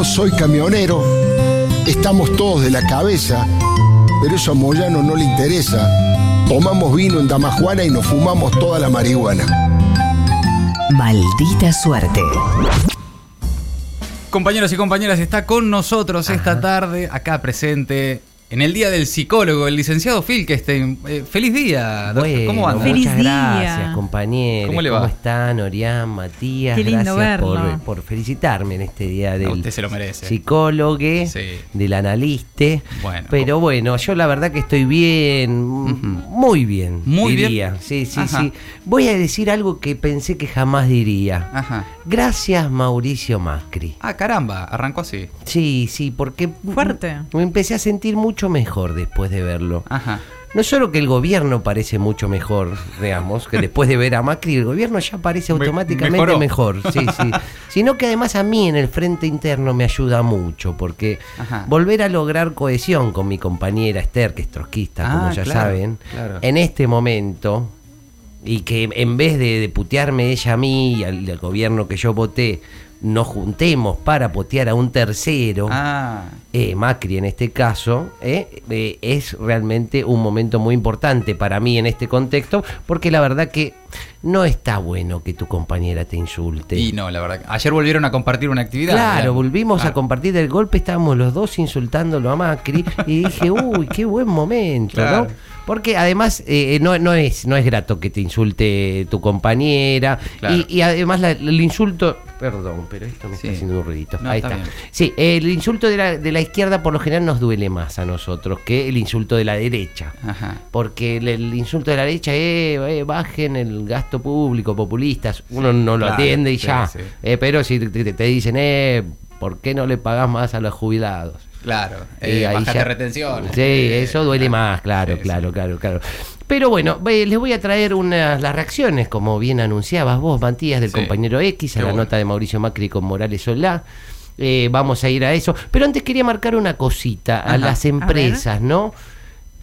Yo soy camionero, estamos todos de la cabeza, pero eso a Moyano no le interesa. Tomamos vino en Damajuana y nos fumamos toda la marihuana. Maldita suerte. Compañeros y compañeras, está con nosotros esta tarde, acá presente, en el Día del Psicólogo, el licenciado Filkestein. Eh, feliz día, doctor. Bueno, ¿cómo anda? Muchas Feliz día. gracias, compañeros. ¿Cómo le va? están, Orián, Matías? Qué lindo gracias por, verlo. por felicitarme en este día del usted se lo merece. psicólogo, Sí. del analista. Bueno. Pero bueno, yo la verdad que estoy bien, muy bien, Muy bien. diría. Sí, sí, Ajá. sí. Voy a decir algo que pensé que jamás diría. Ajá. Gracias, Mauricio Macri. Ah, caramba, arrancó así. Sí, sí, porque Fuerte. me empecé a sentir mucho mejor después de verlo. Ajá. No solo que el gobierno parece mucho mejor, digamos, que después de ver a Macri, el gobierno ya parece Me- automáticamente mejor, sí, sí. Sino que además a mí en el frente interno me ayuda mucho, porque Ajá. volver a lograr cohesión con mi compañera Esther, que es trotskista, como Ah, ya claro, saben, claro. en este momento, y que en vez de, de putearme ella a mí y al, al gobierno que yo voté, nos juntemos para putear a un tercero Ah, eh, Macri en este caso, eh, eh, es realmente un momento muy importante para mí en este contexto, porque la verdad que no está bueno que tu compañera te insulte. y no, la verdad. Ayer volvieron a compartir una actividad. Claro, volvimos a Claro. compartir del golpe, estábamos los dos insultándolo a Macri y dije, uy, qué buen momento, Claro. ¿no? Porque además eh, no, no, es, no es grato que te insulte tu compañera Claro. y, y además la- el insulto, perdón, pero esto me Sí. está haciendo un ruidito. No, Ahí está. Sí, el insulto de la, de la izquierda por lo general nos duele más a nosotros que el insulto de la derecha. Ajá. Porque el, el insulto de la derecha es eh, bajen el gasto público, populistas. Uno no lo claro, atiende y ya. Eh, pero si te, te- te dicen, eh, ¿por qué no le pagás más a los jubilados? Claro. Y Eh, ahí ya- de retención. Sí, Eh, eso duele más, claro, sí, claro, sí. claro, claro. Pero bueno, les voy a traer unas las reacciones, como bien anunciabas vos, Matías, del Sí. compañero X, a Qué la bueno. nota de Mauricio Macri con Morales Solá. Eh, vamos a ir a eso. Pero antes quería marcar una cosita a las empresas, ¿no?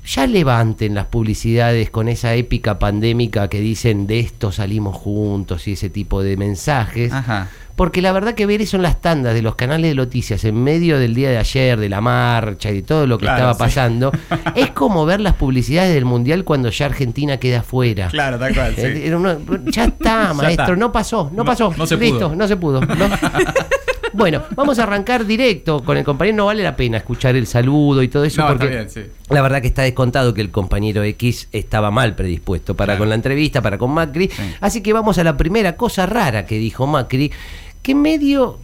Ya levanten las publicidades con esa épica pandémica que dicen de esto salimos juntos y ese tipo de mensajes. Ajá. Porque la verdad que ver eso en las tandas de los canales de noticias en medio del día de ayer, de la marcha y de todo lo que Claro, estaba sí. pasando, es como ver las publicidades del Mundial cuando ya Argentina queda fuera. Claro, tal cual. Eh, ya está, maestro, está. no pasó, no, No- pasó. no se Listo, pudo. no se pudo. ¿no? bueno, vamos a arrancar directo con el compañero. No vale la pena escuchar el saludo y todo eso No, está porque bien, sí. la verdad que está descontado que el compañero X estaba mal predispuesto para Claro. con la entrevista, para con Macri. Sí. Así que vamos a la primera cosa rara que dijo Macri, que medio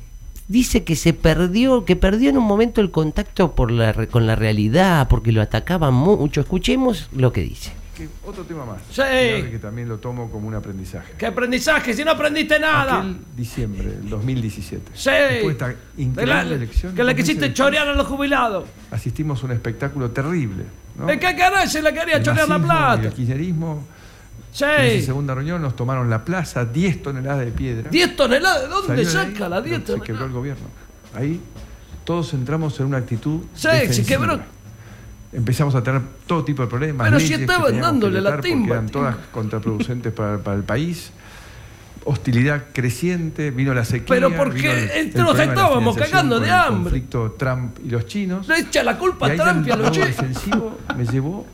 dice que se perdió, que perdió en un momento el contacto por la, con la realidad, porque lo atacaban mucho. Escuchemos lo que dice. Que otro tema más. Sí. Que también lo tomo como un aprendizaje. ¿Qué aprendizaje? Si no aprendiste nada. Aquel diciembre del 2017. Sí. Después de esta De increíble la- elección. que meses quisiste chorear a los jubilados. Asistimos a un espectáculo terrible. ¿no? ¿En qué caray se le quería El chorear la plata? El kirchnerismo. En esa Sí. segunda reunión nos tomaron la plaza, 10 toneladas de piedra. 10 toneladas. ¿De dónde saca la 10 Se quebró el toneladas? gobierno. Ahí todos entramos en una actitud. Sí, se quebró. Empezamos a tener todo tipo de problemas. Pero si estaban dándole la timba, Eran todas contraproducentes para, para el país. Hostilidad creciente, vino la sequía. Pero porque el- el nos estábamos cagando de el hambre. conflicto Trump y los chinos. Le echa la culpa a Trump y a el los chinos. defensivo me llevó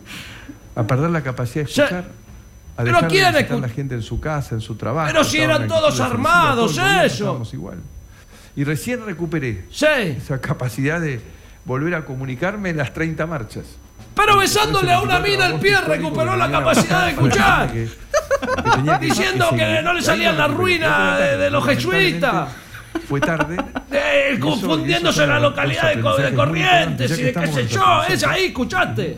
a perder la capacidad de Ya- escuchar. A Pero dejar de ¿quién visitar escu- a la gente en su casa, en su trabajo. Pero si eran todos armados, todo eso. igual. Y recién recuperé Sí. esa capacidad de volver a comunicarme en las 30 marchas. Pero besándole a una mina el pie recuperó la capacidad de escuchar. Diciendo que no le salían las ruinas de- de los jesuitas. Fue tarde. Eh, eso- confundiéndose eso en la localidad de, Corrientes y de que qué sé yo. Es ahí, escuchaste.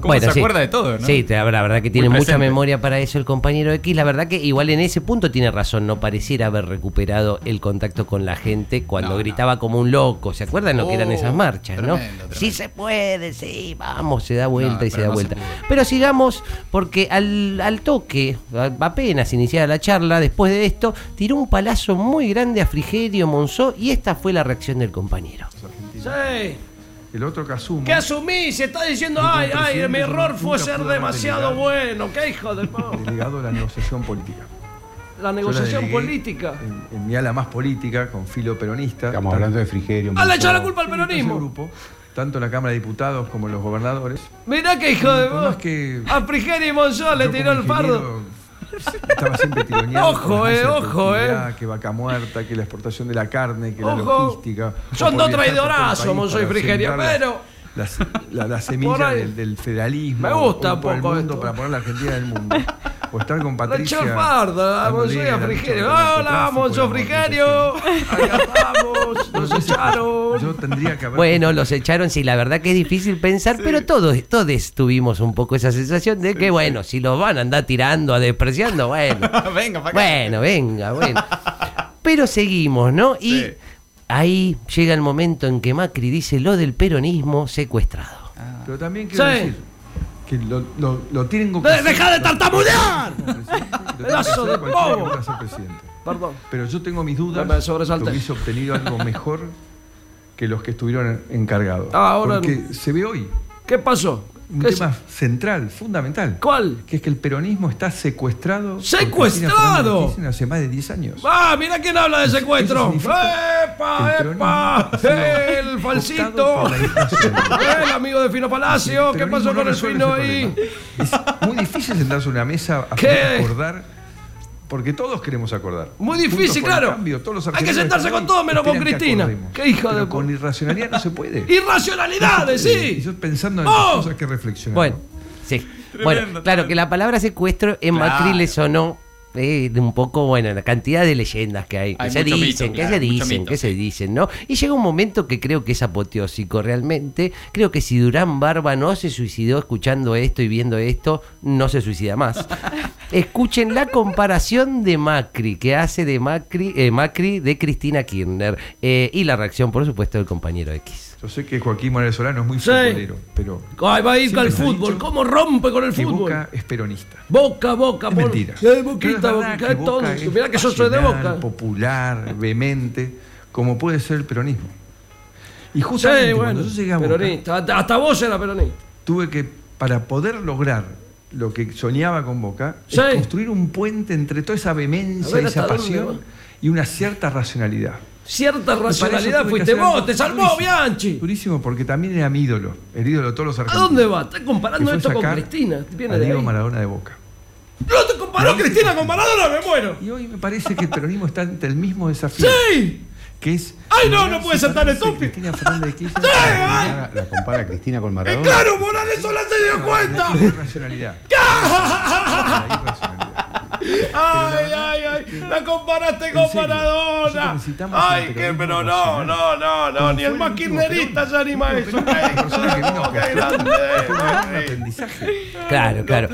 ¿Cómo se sí. acuerda de todo, no? Sí, la verdad que tiene mucha memoria para eso el compañero X. La verdad que igual en ese punto tiene razón, no pareciera haber recuperado el contacto con la gente cuando No, no. gritaba como un loco. ¿Se acuerdan lo que eran Oh, esas marchas, no? tremendo. Sí se puede, sí, vamos, se da vuelta No, y se da se vuelta. pero sigamos, porque al, al toque, apenas iniciada la charla, después de esto, tiró un palazo muy grande a Frigerio Monzó y esta fue la reacción del compañero. Sí. El otro que asumo. ¿Qué asumí? Se está diciendo, ay, ay, mi error fue ser demasiado bueno. ¿Qué hijo de po- delegado de la negociación política. la negociación política. En, en mi ala más política, con filo peronista. Estamos hablando de Frigerio. Ah, le echó la culpa al peronismo. grupo, tanto en la Cámara de Diputados como en los gobernadores. Mirá que hijo de vos. que A Frigerio y Monzón le tiró el fardo. Estaba siempre tironeando. Ojo, eh, ojo, eh. Que vaca muerta, que la exportación de la carne, que la Ojo. logística. Son dos traidorazos, país Monzón y para Frigerio, pero- La, la- la Por semilla ahí. del, del federalismo. Me gusta un poco mundo esto. para poner la Argentina en el mundo. O estar con Patricia. la lucha Frigerio. contra el Hola, la Frigerio. Acá estamos. Nos echaron. Yo tendría que haber. Bueno, los echaron, sí, la verdad que es difícil pensar, pero todos, todos tuvimos un poco esa sensación de que, bueno, si los van a andar tirando, a despreciando, bueno. Venga, para acá. Bueno, venga, bueno. Pero seguimos, ¿no? Y Sí. ahí llega el momento en que Macri dice lo del peronismo secuestrado. Pero también quiero Sí. decir que lo, lo, lo tienen que De- hacer- ¡Deja de tartamudear! Pedazo de bobo. Perdón. Pero yo tengo mis dudas sobresalté. que hubiese obtenido algo mejor que los que estuvieron encargados. Ah, ahora- Porque se ve hoy ¿Qué pasó? Un ¿Qué tema central, fundamental. ¿Cuál? Que es que el peronismo está secuestrado. ¡Secuestrado! Hace más de 10 años. ¡Ah, mira quién habla de secuestro! ¡Epa, el epa! ¡El falsito! ¡El amigo de Fino Palacio! ¿Qué pasó no con el Fino ahí? Es muy difícil sentarse a una mesa a poder acordar. Porque todos queremos acordar. Muy difícil, claro. cambio, todos los Hay que sentarse con todo ahí, menos con que Cristina. Qué hija Pero de- Con irracionalidad no se puede. ¡Irracionalidades, Y sí! yo pensando en ¡Oh! las cosas que reflexionar. Bueno, sí. bueno, claro que la palabra secuestro en Claro. Macri le sonó eh, de un poco, bueno, la cantidad de leyendas que hay, que Hay se dicen, mito, que claro, se dicen, mito. que se dicen, ¿no? Y llega un momento que creo que es apoteósico realmente. Creo que si Durán Barba no se suicidó escuchando esto y viendo esto, no se suicida más. Escuchen la comparación de Macri, que hace de Macri, eh, Macri de Cristina Kirchner. eh, y la reacción, por supuesto, del compañero X. Yo sé que Joaquín Morales Solano es muy Sí. futbolero, pero Ay, va a ir al fútbol. dicho ¿Cómo rompe con el fútbol? Boca es peronista. Boca, boca, Es por- mentira. Eh, Pero es boquita, verdad boca, que Boca es Mirá que yo soy de boca. popular, vehemente, como puede ser el peronismo. Y justamente Sí, cuando bueno, yo llegué a Boca, peronista. Hasta, hasta vos era peronista. tuve que, para poder lograr lo que soñaba con Boca, Sí. es construir un puente entre toda esa A vehemencia ver, y esa ¿hasta dónde pasión y una cierta racionalidad. Cierta racionalidad fuiste vos, te salvó durísimo, Bianchi. Durísimo, porque también era mi ídolo, el ídolo de todos los ¿A argentinos. dónde va? Estás comparando esto con Cristina. Viene a de Diego ahí. Maradona de Boca. No te comparó Cristina con Maradona, me muero. Y hoy me parece que el peronismo está ante el mismo desafío. ¡Sí! Que es. ¡Ay, no, no puede ser tan estúpido! Cristina Fernández de Kirchner. ay. La, la compara a Cristina con ¡Eh, Maradona. claro, Morales sola se dio cuenta! La irracionalidad. La irracionalidad. ¡Ay, ay, ay! ¡La comparaste con Maradona! ¡Ay, peronismo Pero no, no, no, no, ni el más kirchnerista se anima a eso. que aprendizaje. Claro, claro.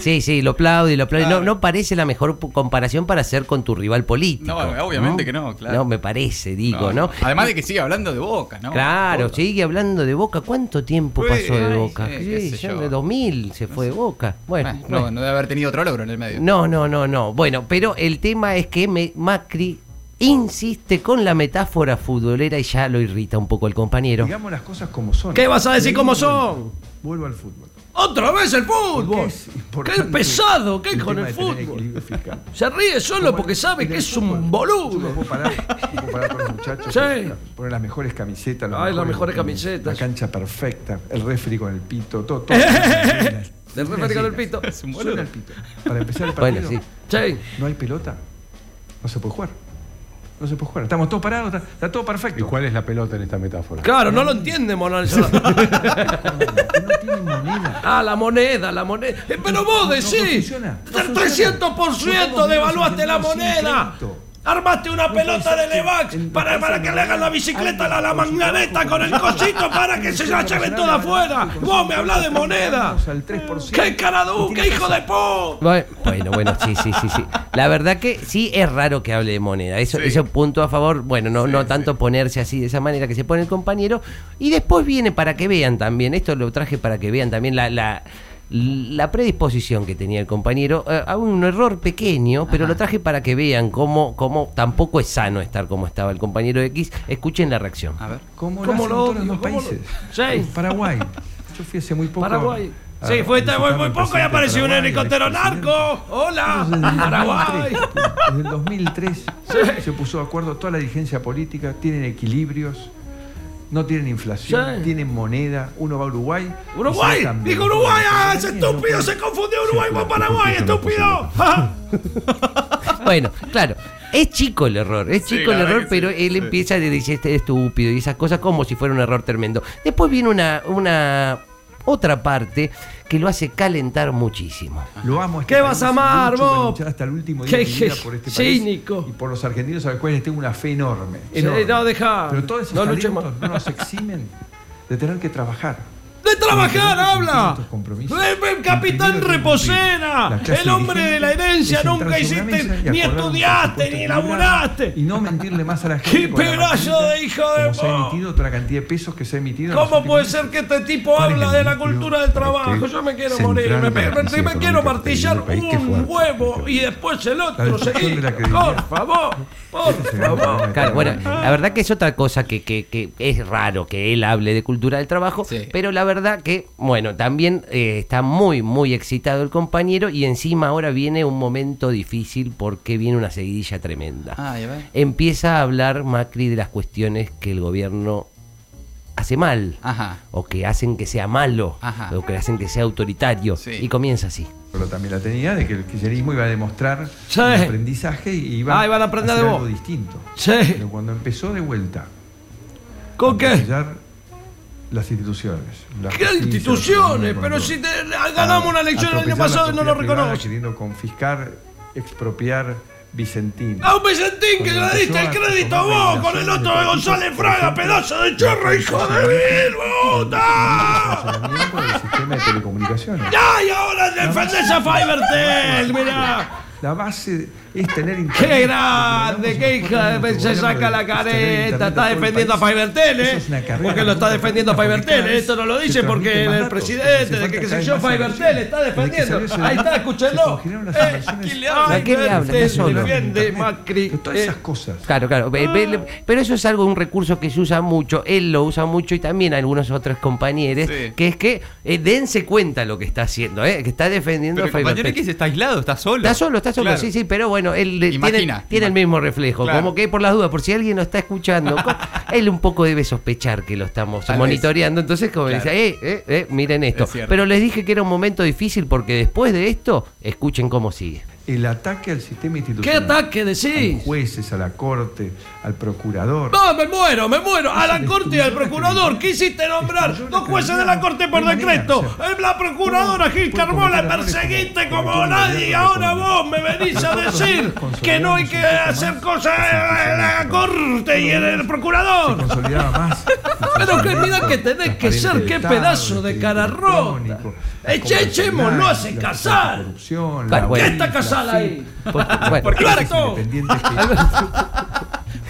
Sí, sí, lo aplaude, lo aplaude. No, no parece la mejor comparación para hacer con tu rival político. No, obviamente que no, claro. No, me parece, digo, ¿no? Además de que sigue hablando de boca, ¿no? Claro, Boca. sigue hablando de Boca. ¿Cuánto tiempo pasó de Boca? sí, ya de 2000 se fue de Boca. Bueno, Eh, no, bueno. no debe haber tenido otro logro en el medio. no, no, no, no. Bueno, pero el tema es que me- Macri insiste con la metáfora futbolera y ya lo irrita un poco el compañero. Digamos las cosas como son. ¿Qué vas a decir vuelvo- son? Vuelvo al fútbol. ¡Otra vez el fútbol! es ¡Qué importante pesado! ¿Qué el con el fútbol? Se ríe solo porque sabe que es un fútbol, Yo boludo. puedo parar, me puedo parar con los muchachos. Sí. Poner las mejores camisetas. los Ay, las mejores camisetas. La cancha perfecta. El refri con el pito. Todo. todo Del refri con el pito. Es un Suena el pito. Para empezar el partido. Bueno, sí. Sí. No hay pelota. No se puede jugar. No se puede jugar. Estamos todos parados. Está, está todo ¿Y perfecto. cuál es la pelota en esta metáfora? Claro, no lo entiende. Que no tiene moneda. Ah, la moneda, la moneda. Eh, pero vos No, no decís, funciona, no del funciona. 300% No devaluaste la moneda. Armaste una pelota de Levax para, para que le hagan la bicicleta a la, la manganeta con el cosito para que se la lleven toda afuera. Vos me hablas de moneda. Al 3%. ¡Qué caradú! ¡Qué hijo de po! Bueno, bueno, sí, sí, sí, sí. La verdad que sí es raro que hable de moneda. Eso, Sí. eso punto a favor. Bueno, no, no tanto ponerse así de esa manera que se pone el compañero. Y después viene para que vean también. Esto lo traje para que vean también la, la, la predisposición que tenía el compañero. eh, a un error pequeño, pero lo traje para que vean cómo, cómo tampoco es sano estar como estaba el compañero X. Escuchen la reacción. A ver. Como ¿Cómo lo hacen lo todos los ¿Cómo lo- países. Sí. Paraguay. Yo fui hace muy poco Paraguay. Sí, fuiste muy, muy poco y apareció un presidente helicóptero Paraguay, narco. Hola, Paraguay. 2003, Desde el 2003 se puso de acuerdo toda la dirigencia política, tienen equilibrios, no tienen inflación, Sí. tienen moneda. Uno va a Uruguay. Uruguay, dijo Uruguay, ah, No estúpido se confundió Uruguay con Paraguay, es estúpido. Ah. Bueno, claro. Es chico el error, es Sí, chico el error, sí, pero él empieza a decir este es estúpido y esas cosas como si fuera un error tremendo. Después viene una, una otra parte que lo hace calentar muchísimo. Lo amo. este ¿Qué vas a amar, vos? hasta el último día Qué de mi vida por este cínico. país y por los argentinos a los cuales tengo una fe enorme. Sí, enorme. no, deja. Pero todos esos No talentos no nos eximen de tener que trabajar. ¡De trabajar, habla! Eh, eh, Capitán clase el hombre de la herencia, nunca hiciste, ni estudiaste, ni laburaste. Y no mentirle más a la gente. ¡Qué pedazo de hijo de Como se ha emitido la cantidad de pesos que se ha emitido. ¿Cómo puede ser que este tipo ¿Cuál es habla el de la cultura del trabajo? Yo me quiero morir, me, quiero martillar un huevo y después el otro. seguí. Por favor, por el favor. Claro, bueno, la verdad que es otra cosa que, que- que es raro que él hable de cultura del trabajo, Sí. pero la verdad que, bueno, también eh, está muy, muy excitado el compañero y encima ahora viene un momento difícil porque viene una seguidilla tremenda. Ay, a ver. Empieza a hablar Macri de las cuestiones que el gobierno hace mal. Ajá. O que hacen que sea malo, Ajá. o que hacen que sea autoritario. Sí. Y comienza así. Pero también la tenía de que el kirchnerismo iba a demostrar Sí. un aprendizaje y iba Ah, iban a aprender hacer de algo distinto. Sí. Pero cuando empezó de vuelta ¿Con a qué? Las instituciones. la ¿Qué justicia, instituciones? Pero si te- ganamos una elección el año pasado y no lo reconoce. Queriendo confiscar, expropiar Vicentín. A un Vicentín que le diste el crédito vos con el otro de González Fraga, pedazo de chorro, hijo de mil puta. sistema de telecomunicaciones. ¡Ay, ahora defendés a Fivertel! Mirá. La base es tener internet. ¡Qué grande! ¡Qué hija de... Se saca la careta! Está defendiendo a Fivertel, ¿eh? Porque lo está defendiendo a Fivertel. ¿eh? Esto no lo dice porque el presidente, de que sé yo, Fivertel está defendiendo. Ahí está, escúchenlo. Eh, quién le habla? ¿A quién le habla? Fivertel Está solo. defiende Macri. Todas Eh, esas cosas. Claro, claro. Ve- Pero eso es algo, un recurso que se usa mucho. Él lo usa mucho y también algunos otros compañeros. Que es que eh, dense cuenta lo que está haciendo, ¿eh? que está defendiendo a el compañero Fivertel. X está aislado, está solo. Está solo, está solo, Claro. sí, sí, pero bueno, él tiene, Imagina, tiene el mismo reflejo. Claro. Como que por las dudas, por si alguien lo está escuchando, él un poco debe sospechar que lo estamos Tal monitoreando. Entonces, como Claro. dice, eh, eh, eh, miren esto. Es. Pero les dije que era un momento difícil porque después de esto, escuchen cómo sigue. El ataque al sistema ¿Qué institucional. ataque A decís? los jueces, a la corte, al procurador. No, me muero, me muero. A la corte y al procurador. Quisiste nombrar dos jueces de la corte por decreto. La procuradora Gil Carmona perseguiste como nadie ahora vos me venís a decir que no hay que hacer cosas en la corte y en el Se procurador. consolidaba más. Pero que mira que tenés que ser, qué pedazo de cara rota. Echémoslo a se casar. Corrupción, Claro, ¿Por qué está casada ahí? Por- bueno, ¡Alberto!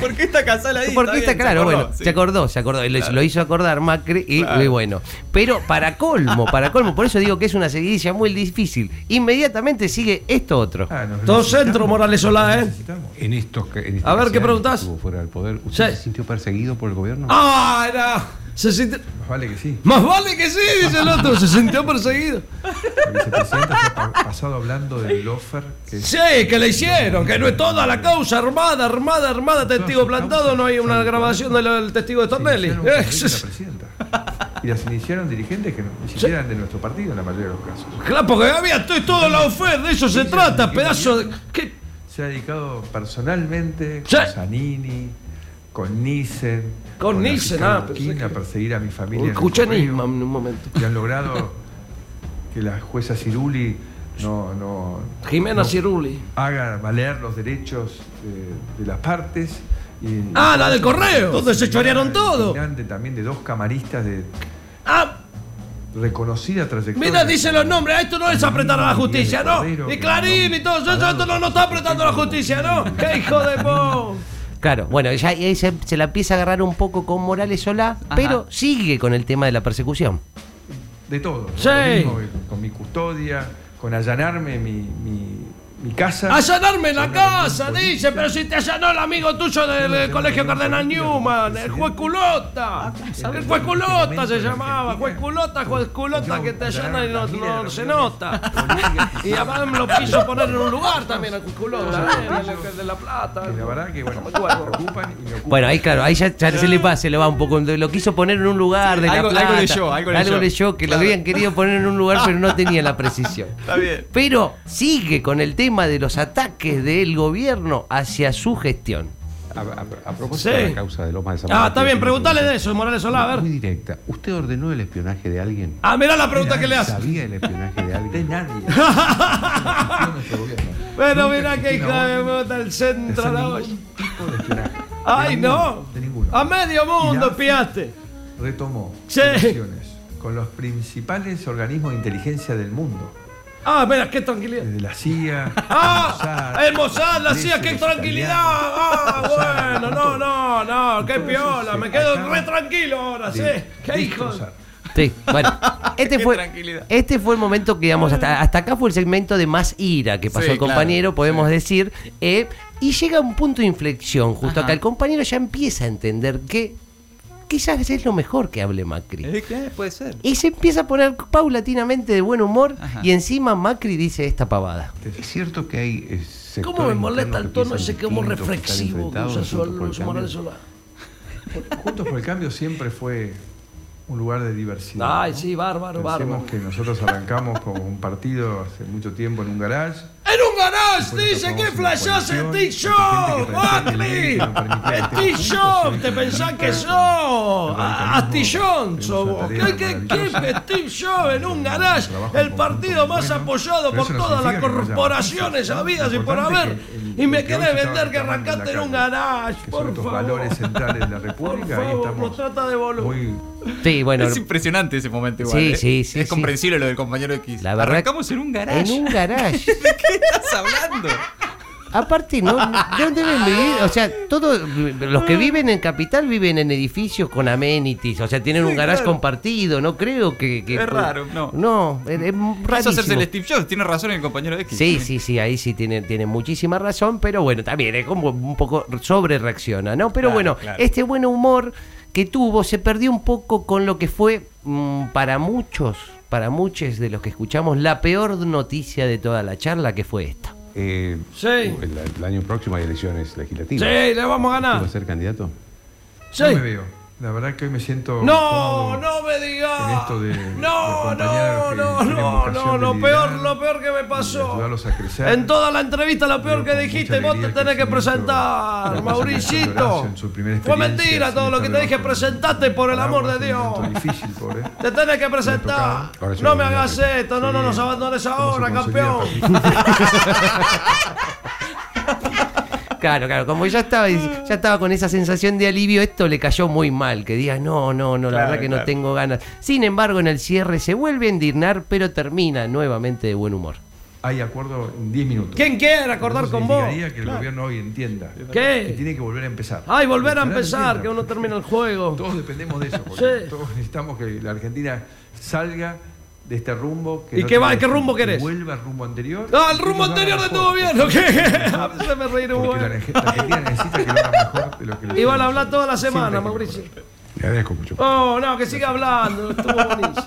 ¿Por qué está casada ahí? Porque está bien, claro, se bueno, sí. se acordó, se acordó, lo, lo hizo acordar Macri y, Claro. y bueno. Pero para colmo, para colmo, por eso digo que es una seguidilla muy difícil. Inmediatamente sigue esto otro. Ah, Todo centro, Morales Solá, ¿eh? En estos en este A ver, ¿qué preguntás? fuera del poder, ¿usted Sí. se sintió perseguido por el gobierno? ¡Ah, era! Se sintió- Más vale que sí. Más vale que sí, dice el otro. Se sintió perseguido. Se ha pa- pasado hablando del lofer que Sí, que le hicieron, que no es toda la causa armada, armada, armada, testigo plantado, no hay una grabación del, testigo de Tornelli. Y las iniciaron dirigentes que no- ni siquiera eran de nuestro partido en la mayoría de los casos. Claro, porque había to- todo la oferta, de eso se trata, pedazo de. ¿Qué? Se ha dedicado personalmente Sí. con Zanini, con Nissen, Con Nissen, Ricardo ah, que- a perseguir a mi familia. Nisman en un momento. Y han logrado que la jueza Ciruli no, no, Jimena no Ciruli. haga valer los derechos de, de las partes. Y, Ah, la del correo, donde se chorearon todo. También de dos camaristas de Ah, reconocida trayectoria. mira, dice los nombres, a esto no es apretar a la justicia, ¿no? Y Clarín y todo eso, esto no, no está apretando a la justicia, ¿no? ¡Qué hijo de po! Claro, bueno, ya ahí se, se la empieza a agarrar un poco con Morales Solá, pero sigue con el tema de la persecución. De todo. Sí. Con mi custodia, con allanarme mi, mi, mi casa. Allanarme la casa, dice, pero si te allanó el amigo tuyo del, del colegio Cardenal Newman, el juez culota. El juez culota se llamaba, juez culota, juez culota que te allana y no, no se nota. Y además me lo quiso poner en un lugar también el juez culota, ¿eh? el de La Plata. la verdad que bueno, y ocupan. Bueno, ahí claro, ahí ya, ya se le pasa, se le va un poco. Lo quiso poner en un lugar de la algo- algo plata. leyó, algo leyó. leyó, que lo habían querido poner en un lugar, pero no tenía la precisión. Está bien. Pero sigue con el tema de los ataques del gobierno hacia su gestión. A, a- a propósito Sí. de la causa de Lomas de Zamora. Ah, está bien, preguntale de eso, Morales Solá, a Muy ver. directa. ¿Usted ordenó el espionaje de alguien? Ah, mirá la pregunta que le hace. ¿Sabía el espionaje de De alguien? nadie. No nuestro gobierno. Pero Nunca mira que hija de puta, el de centro de la olla. de. De Ay, ninguno, no. De ninguno. A medio mundo la AFI piaste. Retomó Sí. con los principales organismos de inteligencia del mundo. Ah, mira, qué tranquilidad. Desde la CIA, Ah, el Mossad, la CIA, qué tranquilidad. Ah, bueno, no, no, no, qué piola. Me quedo re tranquilo ahora, sí. Qué hijo. Sí, bueno, este fue, este fue el momento que, digamos, hasta, hasta acá fue el segmento de más ira que pasó Sí, el compañero, claro, podemos sí. decir, eh, y llega un punto de inflexión, justo Ajá. acá el compañero ya empieza a entender que quizás es lo mejor que hable Macri. Eh. Puede ser. Y se empieza a poner paulatinamente de buen humor Ajá. y encima Macri dice esta pavada. ¿Es cierto que hay eh, ¿Cómo me molesta el tono ese como reflexivo que usa juntos por el Sol- Morales cambio? Solá? Juntos por el Cambio siempre fue un lugar de diversidad. Ay, ¿no? sí, bárbaro, Pensemos bárbaro. que nosotros arrancamos como un partido hace mucho tiempo en un garage. En un garage, Dice que el coalición, T-Show, mucha gente que pensaba que la ley Macri. que no permitía El que estemos T-Show, te pensás que sos. Astillón sos ¿Qué, qué, qué? Steve Show en un garage. El en partido más apoyado por todas las corporaciones habidas y por haber. Y me querés vender que en arrancaste en un garage. Por favor. valores centrales de la Por República, ahí favor, trata de boludo. Muy Sí, bueno, es impresionante ese momento igual. Sí, ¿eh? sí, sí, Es sí. comprensible lo del compañero X. La verdad- Arrancamos en un garage. en un garage. ¿De qué estás hablando? Aparte, no, no deben vivir, o sea, todos los que viven en capital viven en edificios con amenities, o sea, tienen un garage compartido, no creo que... que- Es raro, no. No, es, es rarísimo. hacerse el Steve Jobs. Tiene razón el compañero X. Sí, sí, sí, ahí sí tiene, tiene muchísima razón, pero bueno, también es como un poco sobre reacciona, ¿no? Pero Claro, bueno, claro. este buen humor que tuvo se perdió un poco con lo que fue mm, para muchos, para muchos de los que escuchamos, la peor noticia de toda la charla, que fue esta. Eh, Sí. el, el año próximo hay elecciones legislativas. Sí, le vamos a ¿Usted va ganar. a ser candidato? Sí. No me veo. La verdad que hoy me siento. No, no me digas. En esto de, de No, no, no, no, no, lo peor, lo peor que me pasó. ayudarlos a crecer. En toda la entrevista lo peor que dijiste, vos te tenés que presentar, Mauricito. Fue mentira todo lo que te dije, presentate por el amor de Dios. difícil, pobre. Te tenés que presentar. No me hagas esto, no, no nos abandones ¿Cómo se ahora, campeón. Claro, claro, como ya estaba, ya estaba con esa sensación de alivio, esto le cayó muy mal, que diga, no, no, no, la Claro, verdad que no tengo ganas. Sin embargo, en el cierre se vuelve a indignar, pero termina nuevamente de buen humor. Hay acuerdo en 10 minutos. ¿Quién quiere acordar con vos? que el gobierno hoy entienda ¿Qué? que tiene que volver a empezar. Ay, volver a empezar, entienda. que uno termina el juego. Todos dependemos de eso, porque Sí. todos necesitamos que la Argentina salga de este rumbo. ¿Y no qué va- qué rumbo que querés? Vuelva al rumbo anterior. Ah, el y rumbo que anterior de todo mejor, bien, ¿o qué? A veces me reí un Porque la, Argentina necesita que lo haga mejor de lo que lo Y van a hablar toda la semana, que Mauricio. Le agradezco mucho. Oh, no, que siga hablando, estuvo buenísimo.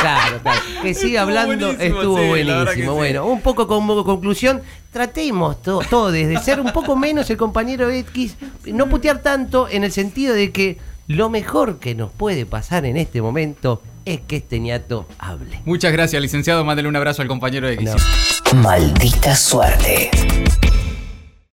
Claro, claro. Que siga Estuvo hablando, buenísimo, estuvo sí, buenísimo. que sí. Bueno, un poco como conclusión, tratemos todo, todo desde ser un poco menos el compañero X, no putear tanto en el sentido de que lo mejor que nos puede pasar en este momento es que este ñato hable. Muchas gracias, licenciado. Mándale un abrazo al compañero X. No. Maldita suerte.